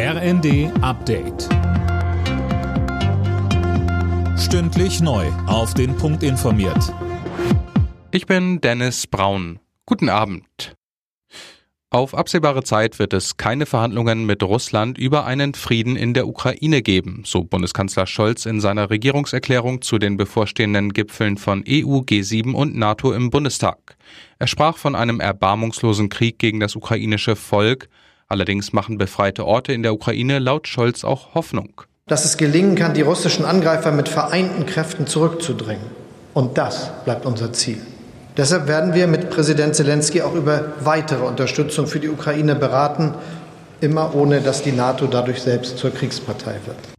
RND Update. Stündlich neu. Auf den Punkt informiert. Ich bin Dennis Braun. Guten Abend. Auf absehbare Zeit wird es keine Verhandlungen mit Russland über einen Frieden in der Ukraine geben, so Bundeskanzler Scholz in seiner Regierungserklärung zu den bevorstehenden Gipfeln von EU, G7 und NATO im Bundestag. Er sprach von einem erbarmungslosen Krieg gegen das ukrainische Volk, allerdings machen befreite Orte in der Ukraine laut Scholz auch Hoffnung. Dass es gelingen kann, die russischen Angreifer mit vereinten Kräften zurückzudrängen. Und das bleibt unser Ziel. Deshalb werden wir mit Präsident Zelensky auch über weitere Unterstützung für die Ukraine beraten, immer ohne dass die NATO dadurch selbst zur Kriegspartei wird.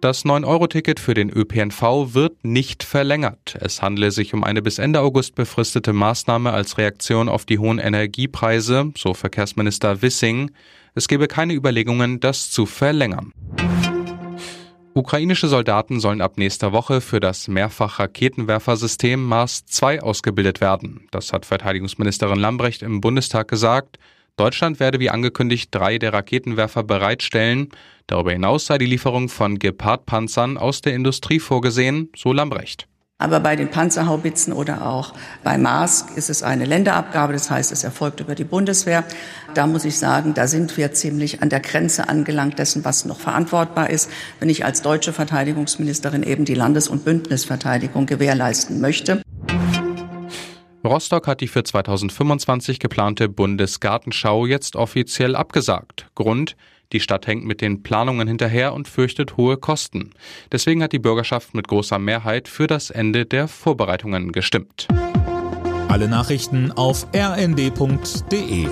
Das 9-Euro-Ticket für den ÖPNV wird nicht verlängert. Es handele sich um eine bis Ende August befristete Maßnahme als Reaktion auf die hohen Energiepreise, so Verkehrsminister Wissing. Es gebe keine Überlegungen, das zu verlängern. Ukrainische Soldaten sollen ab nächster Woche für das Mehrfach-Raketenwerfersystem Mars 2 ausgebildet werden. Das hat Verteidigungsministerin Lambrecht im Bundestag gesagt. Deutschland werde wie angekündigt drei der Raketenwerfer bereitstellen. Darüber hinaus sei die Lieferung von Gepard-Panzern aus der Industrie vorgesehen, so Lambrecht. Aber bei den Panzerhaubitzen oder auch bei Mars ist es eine Länderabgabe, das heißt, es erfolgt über die Bundeswehr. Da muss ich sagen, da sind wir ziemlich an der Grenze angelangt dessen, was noch verantwortbar ist, wenn ich als deutsche Verteidigungsministerin eben die Landes- und Bündnisverteidigung gewährleisten möchte. Rostock hat die für 2025 geplante Bundesgartenschau jetzt offiziell abgesagt. Grund, die Stadt hängt mit den Planungen hinterher und fürchtet hohe Kosten. Deswegen hat die Bürgerschaft mit großer Mehrheit für das Ende der Vorbereitungen gestimmt. Alle Nachrichten auf rnd.de